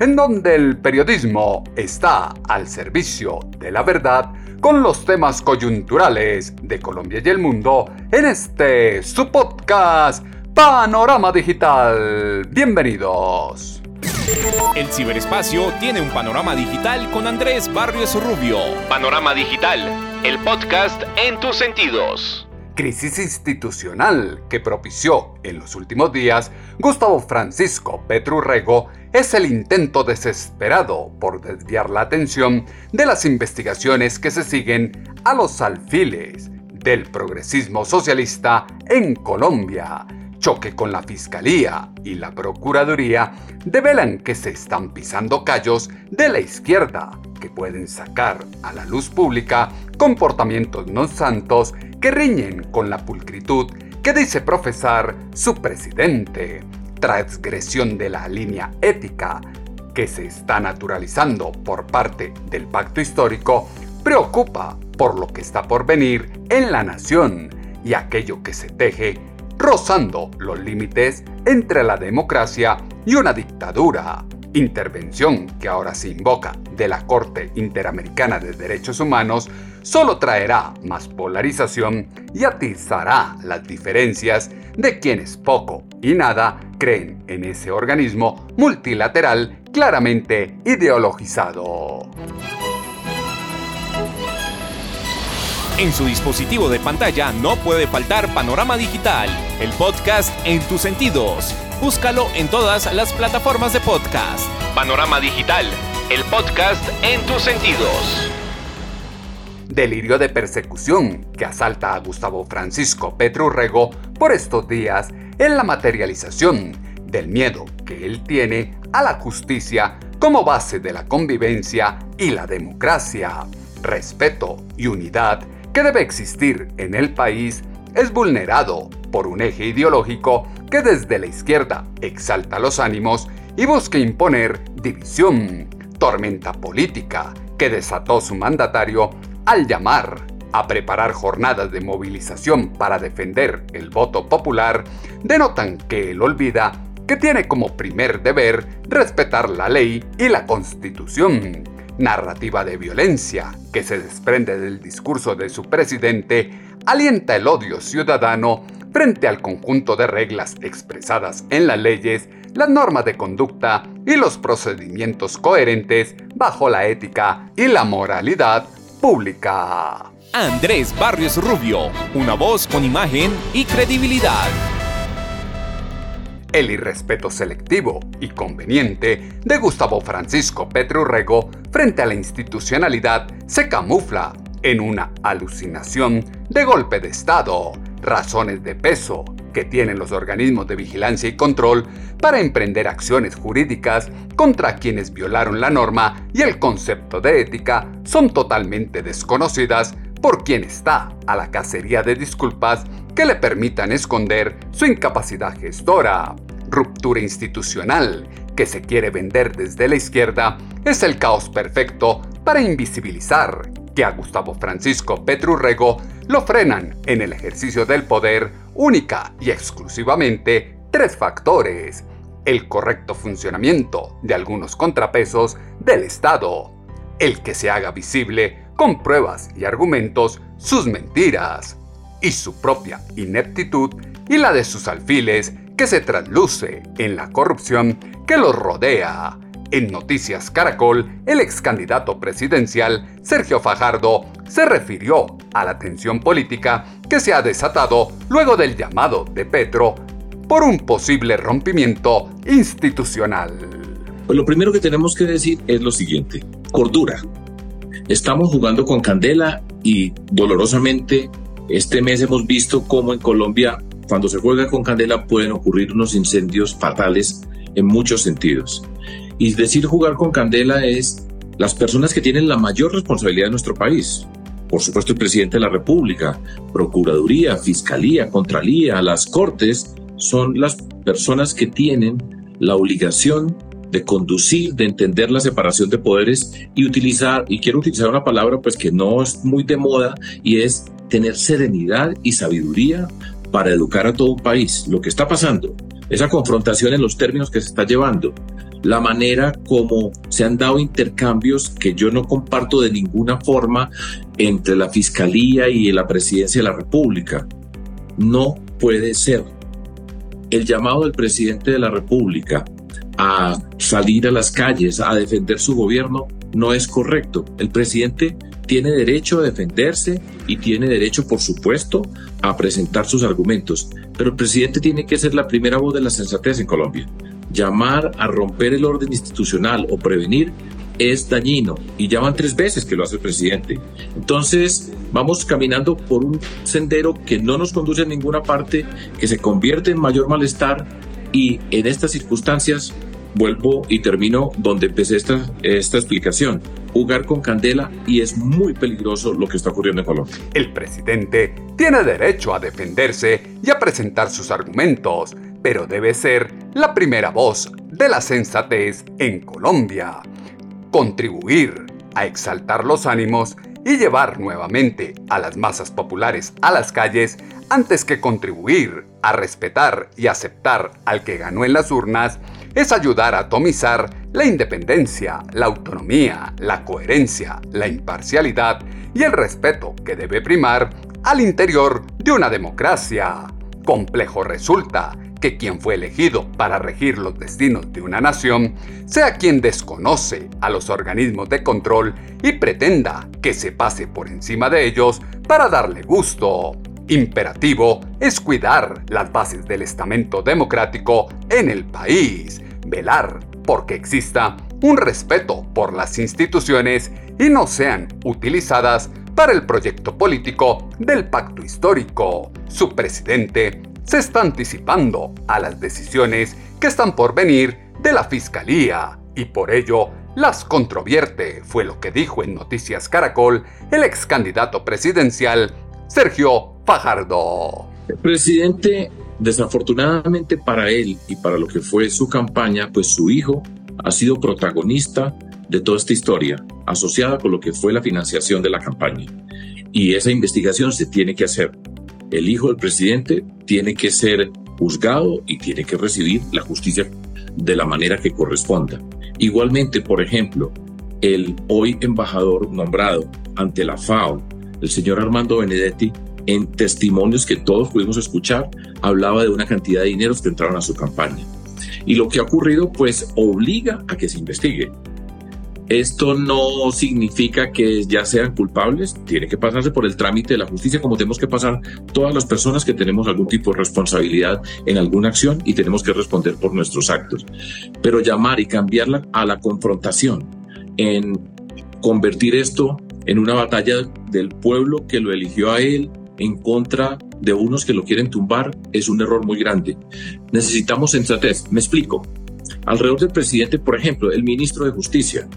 en donde el periodismo está al servicio de la verdad con los temas coyunturales de Colombia y el mundo en este su podcast Panorama Digital. Bienvenidos. El ciberespacio tiene un panorama digital con Andrés Barrios Rubio. Panorama Digital, el podcast en tus sentidos crisis institucional que propició en los últimos días Gustavo Francisco Petrurrego es el intento desesperado por desviar la atención de las investigaciones que se siguen a los alfiles del progresismo socialista en Colombia. Choque con la Fiscalía y la Procuraduría develan que se están pisando callos de la izquierda que pueden sacar a la luz pública comportamientos no santos que riñen con la pulcritud que dice profesar su presidente. Transgresión de la línea ética que se está naturalizando por parte del pacto histórico preocupa por lo que está por venir en la nación y aquello que se teje rozando los límites entre la democracia y una dictadura. Intervención que ahora se invoca de la Corte Interamericana de Derechos Humanos solo traerá más polarización y atizará las diferencias de quienes poco y nada creen en ese organismo multilateral claramente ideologizado. En su dispositivo de pantalla no puede faltar Panorama Digital, el podcast en tus sentidos. Búscalo en todas las plataformas de podcast. Panorama Digital, el podcast en tus sentidos. Delirio de persecución que asalta a Gustavo Francisco Petrurrego por estos días en la materialización del miedo que él tiene a la justicia como base de la convivencia y la democracia. Respeto y unidad que debe existir en el país es vulnerado por un eje ideológico que desde la izquierda exalta los ánimos y busca imponer división, tormenta política que desató su mandatario al llamar a preparar jornadas de movilización para defender el voto popular, denotan que él olvida que tiene como primer deber respetar la ley y la constitución narrativa de violencia que se desprende del discurso de su presidente alienta el odio ciudadano frente al conjunto de reglas expresadas en las leyes, las normas de conducta y los procedimientos coherentes bajo la ética y la moralidad pública. Andrés Barrios Rubio, una voz con imagen y credibilidad. El irrespeto selectivo y conveniente de Gustavo Francisco Petrurrego frente a la institucionalidad se camufla en una alucinación de golpe de Estado, razones de peso que tienen los organismos de vigilancia y control para emprender acciones jurídicas contra quienes violaron la norma y el concepto de ética son totalmente desconocidas por quien está a la cacería de disculpas que le permitan esconder su incapacidad gestora. Ruptura institucional que se quiere vender desde la izquierda es el caos perfecto para invisibilizar que a Gustavo Francisco Petrurrego lo frenan en el ejercicio del poder única y exclusivamente tres factores. El correcto funcionamiento de algunos contrapesos del Estado. El que se haga visible con pruebas y argumentos sus mentiras. Y su propia ineptitud y la de sus alfiles que se trasluce en la corrupción que los rodea. En Noticias Caracol, el ex candidato presidencial Sergio Fajardo se refirió a la tensión política que se ha desatado luego del llamado de Petro por un posible rompimiento institucional. Pues lo primero que tenemos que decir es lo siguiente, cordura. Estamos jugando con candela y dolorosamente este mes hemos visto cómo en Colombia cuando se juega con candela pueden ocurrir unos incendios fatales en muchos sentidos. Y decir jugar con candela es las personas que tienen la mayor responsabilidad en nuestro país. Por supuesto, el presidente de la República, Procuraduría, Fiscalía, Contralía, las Cortes, son las personas que tienen la obligación de conducir, de entender la separación de poderes y utilizar, y quiero utilizar una palabra pues que no es muy de moda, y es tener serenidad y sabiduría para educar a todo un país. Lo que está pasando, esa confrontación en los términos que se está llevando, la manera como se han dado intercambios que yo no comparto de ninguna forma entre la Fiscalía y la Presidencia de la República. No puede ser. El llamado del presidente de la República a salir a las calles a defender su gobierno no es correcto. El presidente tiene derecho a defenderse y tiene derecho, por supuesto, a presentar sus argumentos. Pero el presidente tiene que ser la primera voz de la sensatez en Colombia llamar a romper el orden institucional o prevenir es dañino y ya van tres veces que lo hace el presidente. Entonces vamos caminando por un sendero que no nos conduce a ninguna parte, que se convierte en mayor malestar y en estas circunstancias vuelvo y termino donde empecé esta, esta explicación. Jugar con candela y es muy peligroso lo que está ocurriendo en Colombia. El presidente tiene derecho a defenderse y a presentar sus argumentos pero debe ser la primera voz de la sensatez en Colombia. Contribuir a exaltar los ánimos y llevar nuevamente a las masas populares a las calles antes que contribuir a respetar y aceptar al que ganó en las urnas es ayudar a atomizar la independencia, la autonomía, la coherencia, la imparcialidad y el respeto que debe primar al interior de una democracia. Complejo resulta que quien fue elegido para regir los destinos de una nación sea quien desconoce a los organismos de control y pretenda que se pase por encima de ellos para darle gusto. Imperativo es cuidar las bases del estamento democrático en el país, velar porque exista un respeto por las instituciones y no sean utilizadas para el proyecto político del pacto histórico. Su presidente se está anticipando a las decisiones que están por venir de la Fiscalía y por ello las controvierte, fue lo que dijo en Noticias Caracol el ex candidato presidencial Sergio Fajardo. Presidente, desafortunadamente para él y para lo que fue su campaña, pues su hijo ha sido protagonista de toda esta historia, asociada con lo que fue la financiación de la campaña. Y esa investigación se tiene que hacer el hijo del presidente tiene que ser juzgado y tiene que recibir la justicia de la manera que corresponda. Igualmente, por ejemplo, el hoy embajador nombrado ante la FAO, el señor Armando Benedetti, en testimonios que todos pudimos escuchar, hablaba de una cantidad de dineros que entraron a su campaña. Y lo que ha ocurrido, pues, obliga a que se investigue. Esto no significa que ya sean culpables, tiene que pasarse por el trámite de la justicia como tenemos que pasar todas las personas que tenemos algún tipo de responsabilidad en alguna acción y tenemos que responder por nuestros actos. Pero llamar y cambiarla a la confrontación, en convertir esto en una batalla del pueblo que lo eligió a él en contra de unos que lo quieren tumbar, es un error muy grande. Necesitamos sensatez. Me explico. Alrededor del presidente, por ejemplo, el ministro de Justicia,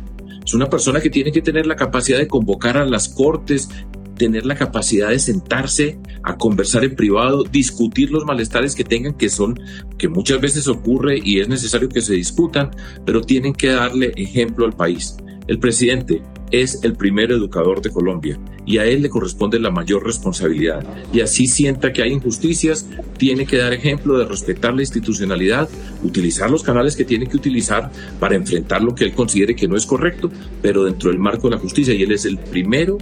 es una persona que tiene que tener la capacidad de convocar a las cortes, tener la capacidad de sentarse a conversar en privado, discutir los malestares que tengan, que son, que muchas veces ocurre y es necesario que se discutan, pero tienen que darle ejemplo al país. El presidente es el primer educador de Colombia y a él le corresponde la mayor responsabilidad. Y así sienta que hay injusticias, tiene que dar ejemplo de respetar la institucionalidad, utilizar los canales que tiene que utilizar para enfrentar lo que él considere que no es correcto, pero dentro del marco de la justicia. Y él es el primero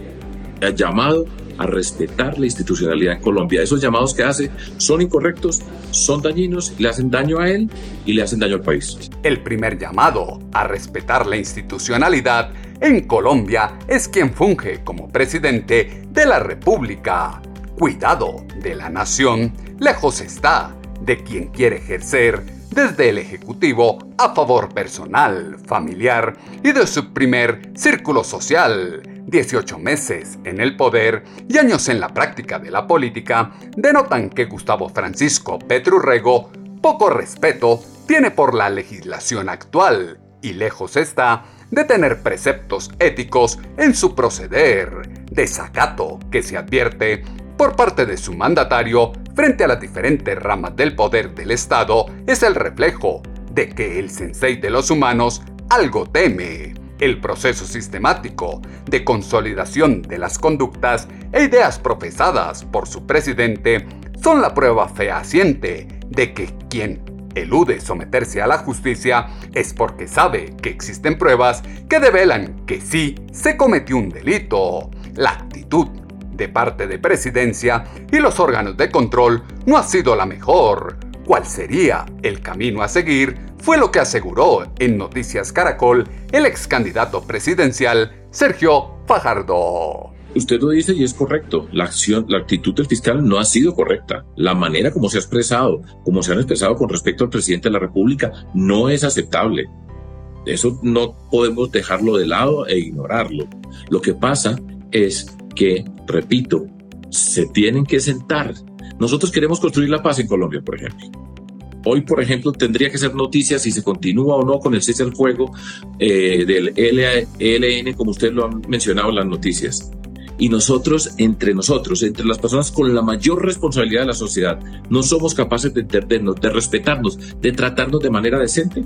llamado a respetar la institucionalidad en Colombia. Esos llamados que hace son incorrectos, son dañinos, le hacen daño a él y le hacen daño al país. El primer llamado a respetar la institucionalidad en Colombia es quien funge como presidente de la República. Cuidado de la nación, lejos está de quien quiere ejercer desde el Ejecutivo a favor personal, familiar y de su primer círculo social. 18 meses en el poder y años en la práctica de la política denotan que Gustavo Francisco Petrurrego poco respeto tiene por la legislación actual y lejos está de tener preceptos éticos en su proceder, desacato que se advierte por parte de su mandatario frente a las diferentes ramas del poder del Estado es el reflejo de que el sensei de los humanos algo teme. El proceso sistemático de consolidación de las conductas e ideas profesadas por su presidente son la prueba fehaciente de que quien elude someterse a la justicia es porque sabe que existen pruebas que develan que sí se cometió un delito. La actitud de parte de presidencia y los órganos de control no ha sido la mejor. ¿Cuál sería el camino a seguir? Fue lo que aseguró en Noticias Caracol el ex candidato presidencial Sergio Fajardo. Usted lo dice y es correcto. La acción, la actitud del fiscal no ha sido correcta. La manera como se ha expresado, como se han expresado con respecto al presidente de la República, no es aceptable. Eso no podemos dejarlo de lado e ignorarlo. Lo que pasa es que, repito, se tienen que sentar. Nosotros queremos construir la paz en Colombia, por ejemplo. Hoy, por ejemplo, tendría que ser noticia si se continúa o no con el cese al fuego eh, del ELN, como usted lo ha mencionado en las noticias. Y nosotros, entre nosotros, entre las personas con la mayor responsabilidad de la sociedad, no somos capaces de entendernos, de respetarnos, de tratarnos de manera decente.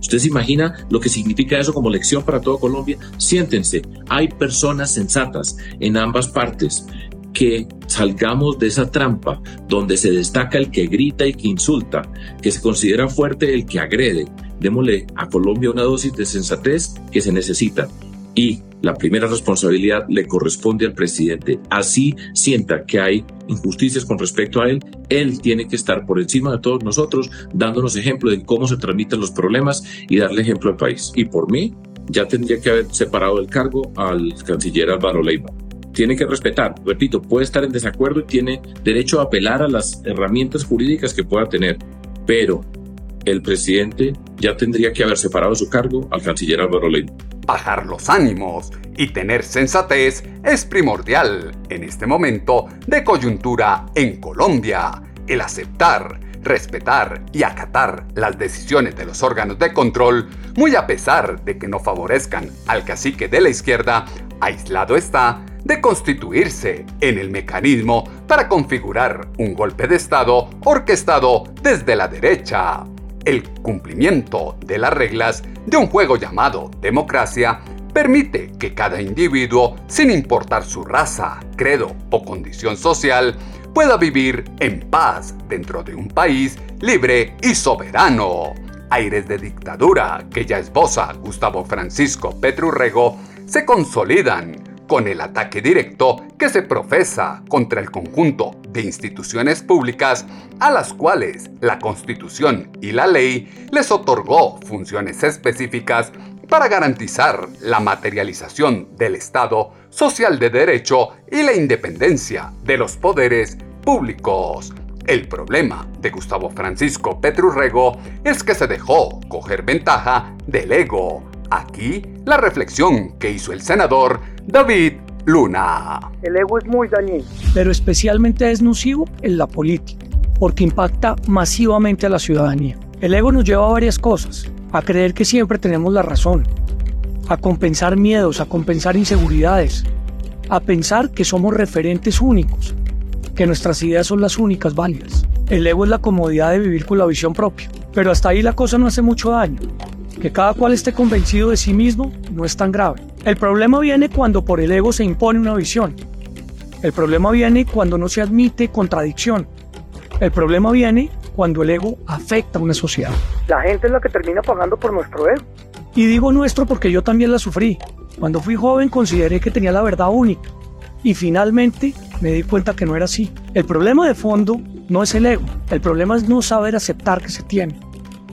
¿Usted se imagina lo que significa eso como lección para toda Colombia? Siéntense, hay personas sensatas en ambas partes que salgamos de esa trampa donde se destaca el que grita y que insulta, que se considera fuerte el que agrede. Démosle a Colombia una dosis de sensatez que se necesita y la primera responsabilidad le corresponde al presidente. Así sienta que hay injusticias con respecto a él, él tiene que estar por encima de todos nosotros, dándonos ejemplo de cómo se transmiten los problemas y darle ejemplo al país. Y por mí, ya tendría que haber separado del cargo al canciller Álvaro Leiva. Tiene que respetar, repito, puede estar en desacuerdo y tiene derecho a apelar a las herramientas jurídicas que pueda tener, pero el presidente ya tendría que haber separado su cargo al canciller Álvaro Leiva. Bajar los ánimos y tener sensatez es primordial en este momento de coyuntura en Colombia. El aceptar, respetar y acatar las decisiones de los órganos de control, muy a pesar de que no favorezcan al cacique de la izquierda, aislado está de constituirse en el mecanismo para configurar un golpe de Estado orquestado desde la derecha. El cumplimiento de las reglas de un juego llamado democracia permite que cada individuo, sin importar su raza, credo o condición social, pueda vivir en paz dentro de un país libre y soberano. Aires de dictadura que ya esboza Gustavo Francisco Petrurrego se consolidan con el ataque directo que se profesa contra el conjunto de instituciones públicas a las cuales la Constitución y la ley les otorgó funciones específicas para garantizar la materialización del Estado social de derecho y la independencia de los poderes públicos. El problema de Gustavo Francisco Petrurrego es que se dejó coger ventaja del ego. Aquí la reflexión que hizo el senador David Luna. El ego es muy dañino. Pero especialmente es nocivo en la política, porque impacta masivamente a la ciudadanía. El ego nos lleva a varias cosas, a creer que siempre tenemos la razón, a compensar miedos, a compensar inseguridades, a pensar que somos referentes únicos, que nuestras ideas son las únicas válidas. El ego es la comodidad de vivir con la visión propia, pero hasta ahí la cosa no hace mucho daño. Que cada cual esté convencido de sí mismo no es tan grave. El problema viene cuando por el ego se impone una visión. El problema viene cuando no se admite contradicción. El problema viene cuando el ego afecta a una sociedad. La gente es la que termina pagando por nuestro ego. Y digo nuestro porque yo también la sufrí. Cuando fui joven consideré que tenía la verdad única. Y finalmente me di cuenta que no era así. El problema de fondo no es el ego, el problema es no saber aceptar que se tiene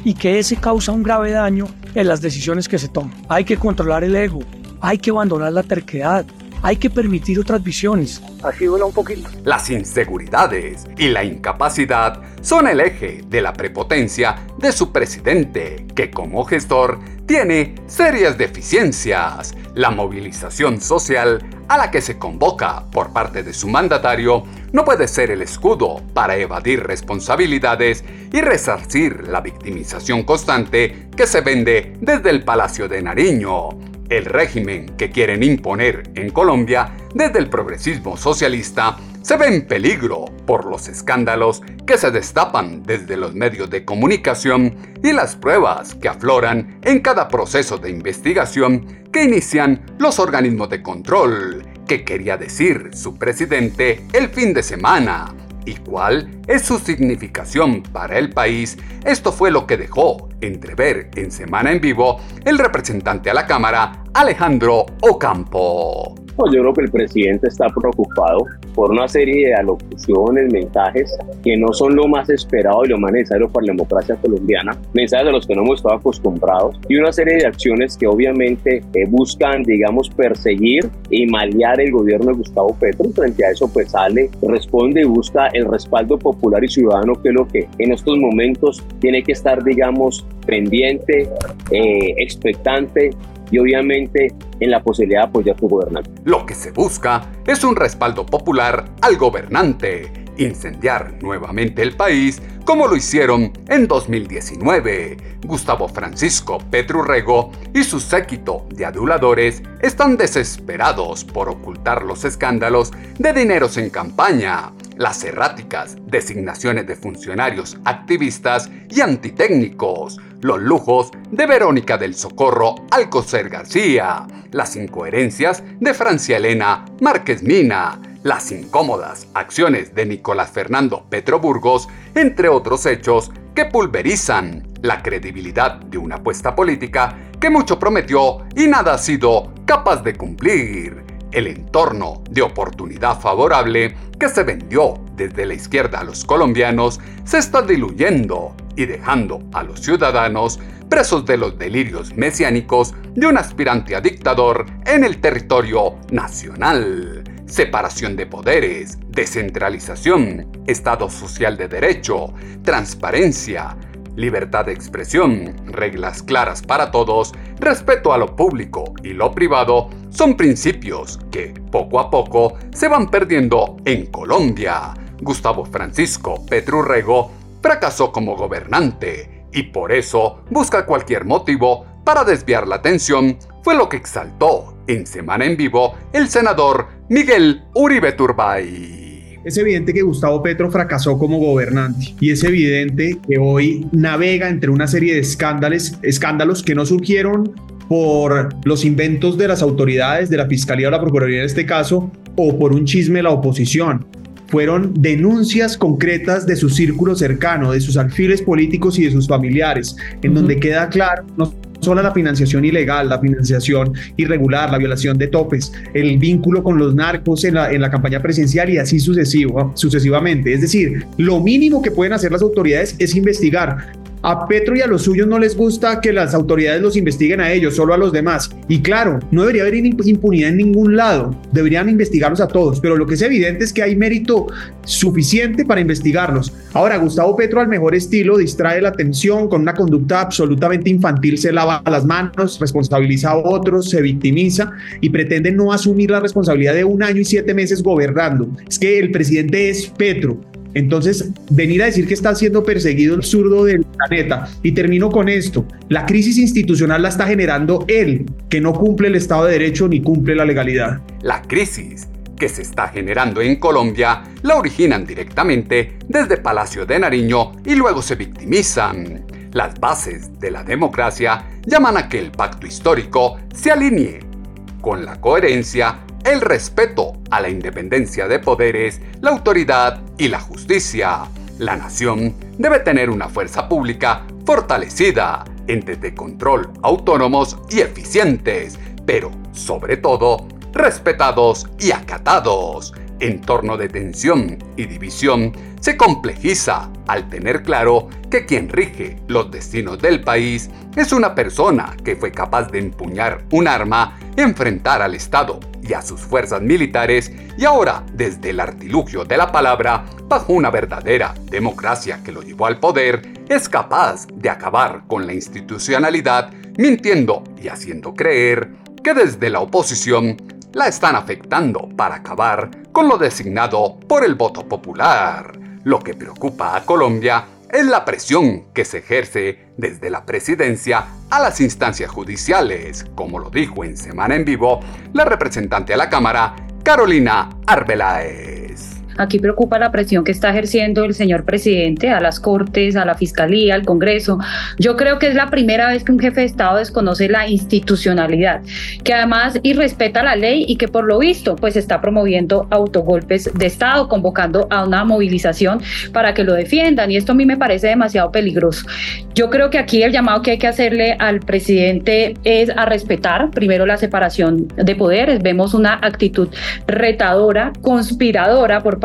y que ese causa un grave daño en las decisiones que se toman. Hay que controlar el ego, hay que abandonar la terquedad, hay que permitir otras visiones. Así vuela un poquito. Las inseguridades y la incapacidad son el eje de la prepotencia de su presidente, que como gestor tiene serias deficiencias. La movilización social a la que se convoca por parte de su mandatario no puede ser el escudo para evadir responsabilidades y resarcir la victimización constante que se vende desde el Palacio de Nariño. El régimen que quieren imponer en Colombia desde el progresismo socialista se ve en peligro por los escándalos que se destapan desde los medios de comunicación y las pruebas que afloran en cada proceso de investigación que inician los organismos de control, que quería decir su presidente el fin de semana y cuál es su significación para el país, esto fue lo que dejó entrever en Semana en Vivo el representante a la Cámara, Alejandro Ocampo. Pues yo creo que el presidente está preocupado por una serie de alocuciones, mensajes que no son lo más esperado y lo más necesario para la democracia colombiana, mensajes a los que no hemos estado acostumbrados y una serie de acciones que obviamente eh, buscan, digamos, perseguir y malear el gobierno de Gustavo Petro. Frente a eso, pues sale, responde y busca el respaldo popular y ciudadano, que es lo que en estos momentos tiene que estar, digamos, pendiente, eh, expectante y obviamente en la posibilidad de apoyar a su gobernante. Lo que se busca es un respaldo popular al gobernante, incendiar nuevamente el país como lo hicieron en 2019. Gustavo Francisco Petrurrego y su séquito de aduladores están desesperados por ocultar los escándalos de dineros en campaña, las erráticas designaciones de funcionarios activistas y antitécnicos, los lujos de Verónica del Socorro Alcocer García, las incoherencias de Francia Elena Márquez Mina, las incómodas acciones de Nicolás Fernando Petroburgos, entre otros hechos que pulverizan la credibilidad de una apuesta política que mucho prometió y nada ha sido capaz de cumplir el entorno de oportunidad favorable que se vendió desde la izquierda a los colombianos se está diluyendo y dejando a los ciudadanos presos de los delirios mesiánicos de un aspirante a dictador en el territorio nacional. Separación de poderes, descentralización, Estado social de derecho, transparencia, libertad de expresión, reglas claras para todos, respeto a lo público y lo privado son principios que poco a poco se van perdiendo en Colombia. Gustavo Francisco Petrurrego fracasó como gobernante y por eso busca cualquier motivo para desviar la atención, fue lo que exaltó en Semana en Vivo el senador Miguel Uribe Turbay. Es evidente que Gustavo Petro fracasó como gobernante y es evidente que hoy navega entre una serie de escándalos, escándalos que no surgieron por los inventos de las autoridades, de la Fiscalía o la Procuraduría en este caso, o por un chisme de la oposición. Fueron denuncias concretas de su círculo cercano, de sus alfiles políticos y de sus familiares, en donde queda claro no solo la financiación ilegal, la financiación irregular, la violación de topes, el vínculo con los narcos en la, en la campaña presidencial y así sucesivo, sucesivamente. Es decir, lo mínimo que pueden hacer las autoridades es investigar a Petro y a los suyos no les gusta que las autoridades los investiguen a ellos, solo a los demás. Y claro, no debería haber impunidad en ningún lado, deberían investigarlos a todos, pero lo que es evidente es que hay mérito suficiente para investigarlos. Ahora, Gustavo Petro al mejor estilo distrae la atención con una conducta absolutamente infantil, se lava las manos, responsabiliza a otros, se victimiza y pretende no asumir la responsabilidad de un año y siete meses gobernando. Es que el presidente es Petro, entonces, venir a decir que está siendo perseguido el zurdo del planeta. Y termino con esto. La crisis institucional la está generando él, que no cumple el Estado de Derecho ni cumple la legalidad. La crisis que se está generando en Colombia la originan directamente desde Palacio de Nariño y luego se victimizan. Las bases de la democracia llaman a que el pacto histórico se alinee con la coherencia el respeto a la independencia de poderes, la autoridad y la justicia. La nación debe tener una fuerza pública fortalecida, entes de control autónomos y eficientes, pero sobre todo respetados y acatados. Entorno de tensión y división se complejiza al tener claro que quien rige los destinos del país es una persona que fue capaz de empuñar un arma, enfrentar al Estado y a sus fuerzas militares y ahora, desde el artilugio de la palabra, bajo una verdadera democracia que lo llevó al poder, es capaz de acabar con la institucionalidad, mintiendo y haciendo creer que desde la oposición la están afectando para acabar con lo designado por el voto popular. Lo que preocupa a Colombia es la presión que se ejerce desde la presidencia a las instancias judiciales, como lo dijo en Semana en Vivo la representante a la Cámara, Carolina Arbeláez. Aquí preocupa la presión que está ejerciendo el señor presidente a las Cortes, a la Fiscalía, al Congreso. Yo creo que es la primera vez que un jefe de Estado desconoce la institucionalidad, que además irrespeta la ley y que por lo visto pues está promoviendo autogolpes de Estado, convocando a una movilización para que lo defiendan. Y esto a mí me parece demasiado peligroso. Yo creo que aquí el llamado que hay que hacerle al presidente es a respetar primero la separación de poderes. Vemos una actitud retadora, conspiradora por parte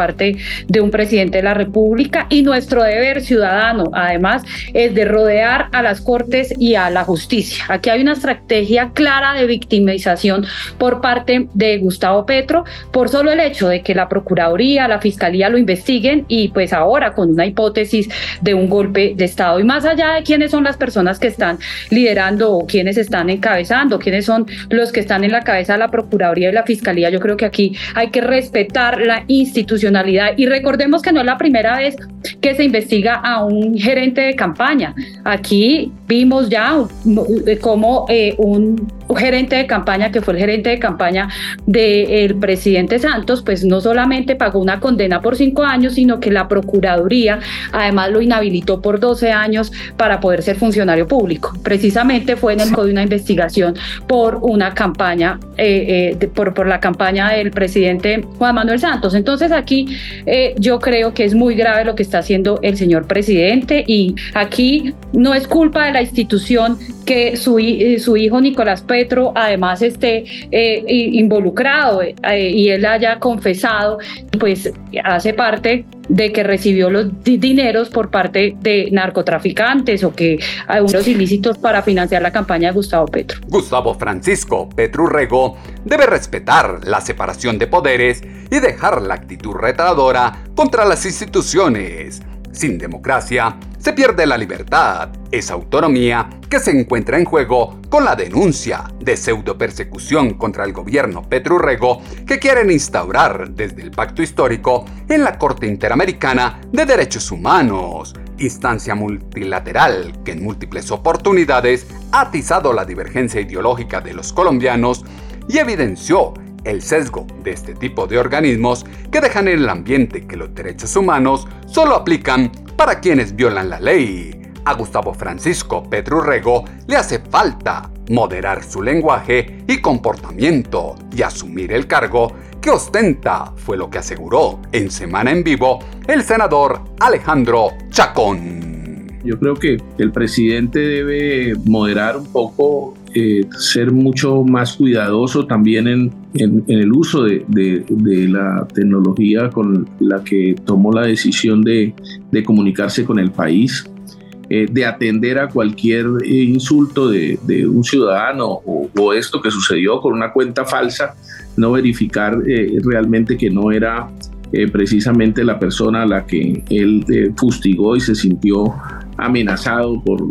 de un presidente de la República y nuestro deber ciudadano, además, es de rodear a las Cortes y a la justicia. Aquí hay una estrategia clara de victimización por parte de Gustavo Petro por solo el hecho de que la Procuraduría, la Fiscalía lo investiguen y pues ahora con una hipótesis de un golpe de Estado. Y más allá de quiénes son las personas que están liderando o quiénes están encabezando, quiénes son los que están en la cabeza de la Procuraduría y la Fiscalía, yo creo que aquí hay que respetar la y recordemos que no es la primera vez que se investiga a un gerente de campaña. Aquí vimos ya como eh, un gerente de campaña, que fue el gerente de campaña del presidente Santos, pues no solamente pagó una condena por cinco años, sino que la Procuraduría además lo inhabilitó por 12 años para poder ser funcionario público. Precisamente fue en el de una investigación por una campaña, eh, eh, por, por la campaña del presidente Juan Manuel Santos. Entonces aquí eh, yo creo que es muy grave lo que está haciendo el señor presidente y aquí no es culpa de la institución que su, su hijo Nicolás Pérez además esté eh, involucrado eh, y él haya confesado, pues hace parte de que recibió los dineros por parte de narcotraficantes o que hay unos ilícitos para financiar la campaña de Gustavo Petro. Gustavo Francisco Rego debe respetar la separación de poderes y dejar la actitud retadora contra las instituciones. Sin democracia, se pierde la libertad, esa autonomía que se encuentra en juego con la denuncia de pseudo persecución contra el gobierno Petrurrego que quieren instaurar desde el pacto histórico en la Corte Interamericana de Derechos Humanos, instancia multilateral que en múltiples oportunidades ha atizado la divergencia ideológica de los colombianos y evidenció el sesgo de este tipo de organismos que dejan en el ambiente que los derechos humanos solo aplican para quienes violan la ley. A Gustavo Francisco Rego le hace falta moderar su lenguaje y comportamiento y asumir el cargo que ostenta, fue lo que aseguró en Semana en Vivo el senador Alejandro Chacón. Yo creo que el presidente debe moderar un poco, eh, ser mucho más cuidadoso también en, el uso de, la tecnología con la que tomó la decisión de, comunicarse con el país. Eh, de atender a cualquier insulto de, un ciudadano o, esto que sucedió con una cuenta falsa, no verificar eh, realmente que no era precisamente la persona a la que él fustigó y se sintió amenazado por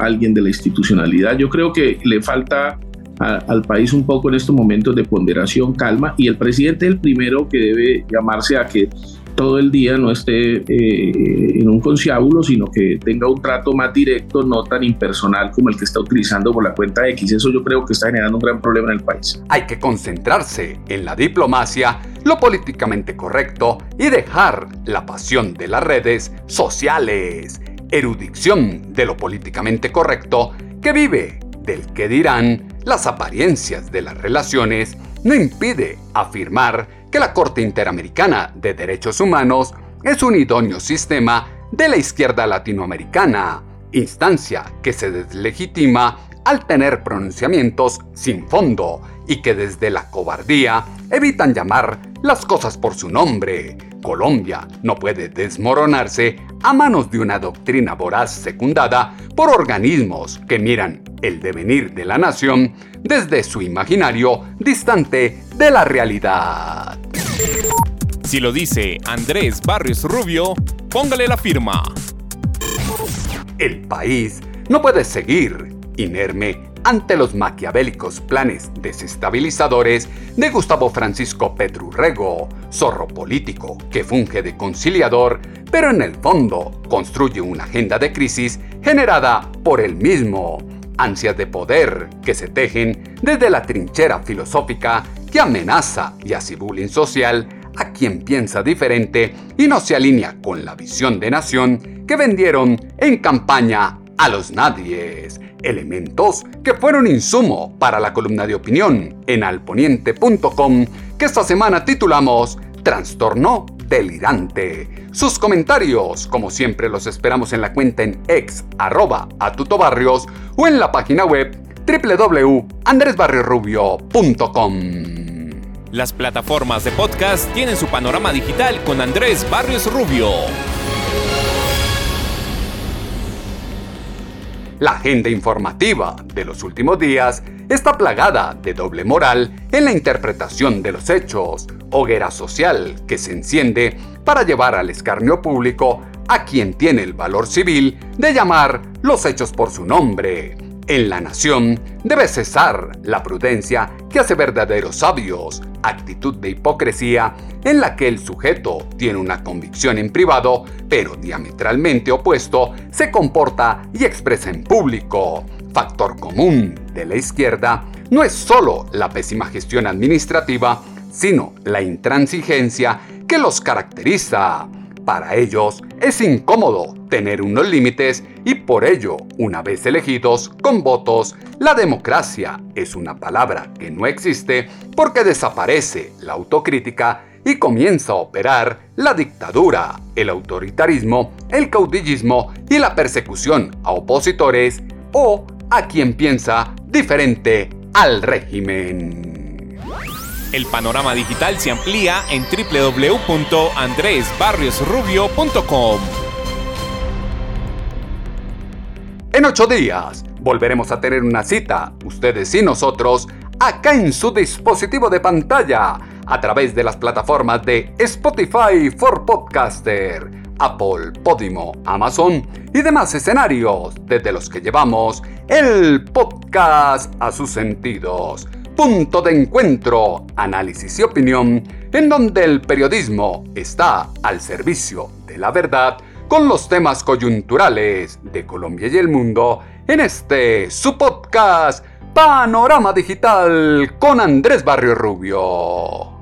alguien de la institucionalidad. Yo creo que le falta al país un poco en estos momentos de ponderación, calma, y el presidente es el primero que debe llamarse a que todo el día no esté eh, en un conciábulo, sino que tenga un trato más directo, no tan impersonal como el que está utilizando por la cuenta X. Eso yo creo que está generando un gran problema en el país. Hay que concentrarse en la diplomacia, lo políticamente correcto y dejar la pasión de las redes sociales erudición de lo políticamente correcto que vive del que dirán las apariencias de las relaciones, no impide afirmar que la Corte Interamericana de Derechos Humanos es un idóneo sistema de la izquierda latinoamericana, instancia que se deslegitima al tener pronunciamientos sin fondo y que desde la cobardía evitan llamar las cosas por su nombre. Colombia no puede desmoronarse a manos de una doctrina voraz secundada por organismos que miran el devenir de la nación desde su imaginario distante de la realidad. Si lo dice Andrés Barrios Rubio, póngale la firma. El país no puede seguir inerme ante los maquiavélicos planes desestabilizadores de Gustavo Francisco Petrurrego, zorro político que funge de conciliador, pero en el fondo construye una agenda de crisis generada por él mismo, ansias de poder que se tejen desde la trinchera filosófica que amenaza y hace bullying social a quien piensa diferente y no se alinea con la visión de nación que vendieron en campaña a los nadies, elementos que fueron insumo para la columna de opinión en alponiente.com que esta semana titulamos Trastorno delirante. Sus comentarios, como siempre, los esperamos en la cuenta en ex arroba atutobarrios o en la página web www.andresbarriorubio.com. Las plataformas de podcast tienen su panorama digital con Andrés Barrios Rubio. La agenda informativa de los últimos días está plagada de doble moral en la interpretación de los hechos, hoguera social que se enciende para llevar al escarnio público a quien tiene el valor civil de llamar los hechos por su nombre. En la nación debe cesar la prudencia que hace verdaderos sabios, actitud de hipocresía en la que el sujeto tiene una convicción en privado, pero diametralmente opuesto, se comporta y expresa en público. Factor común de la izquierda no es solo la pésima gestión administrativa, sino la intransigencia que los caracteriza. Para ellos es incómodo tener unos límites y por ello, una vez elegidos con votos, la democracia es una palabra que no existe porque desaparece la autocrítica y comienza a operar la dictadura, el autoritarismo, el caudillismo y la persecución a opositores o a quien piensa diferente al régimen. El panorama digital se amplía en www.andresbarriosrubio.com. En ocho días volveremos a tener una cita, ustedes y nosotros, acá en su dispositivo de pantalla, a través de las plataformas de Spotify for Podcaster, Apple, Podimo, Amazon y demás escenarios desde los que llevamos el podcast a sus sentidos punto de encuentro, análisis y opinión, en donde el periodismo está al servicio de la verdad con los temas coyunturales de Colombia y el mundo en este su podcast Panorama Digital con Andrés Barrio Rubio.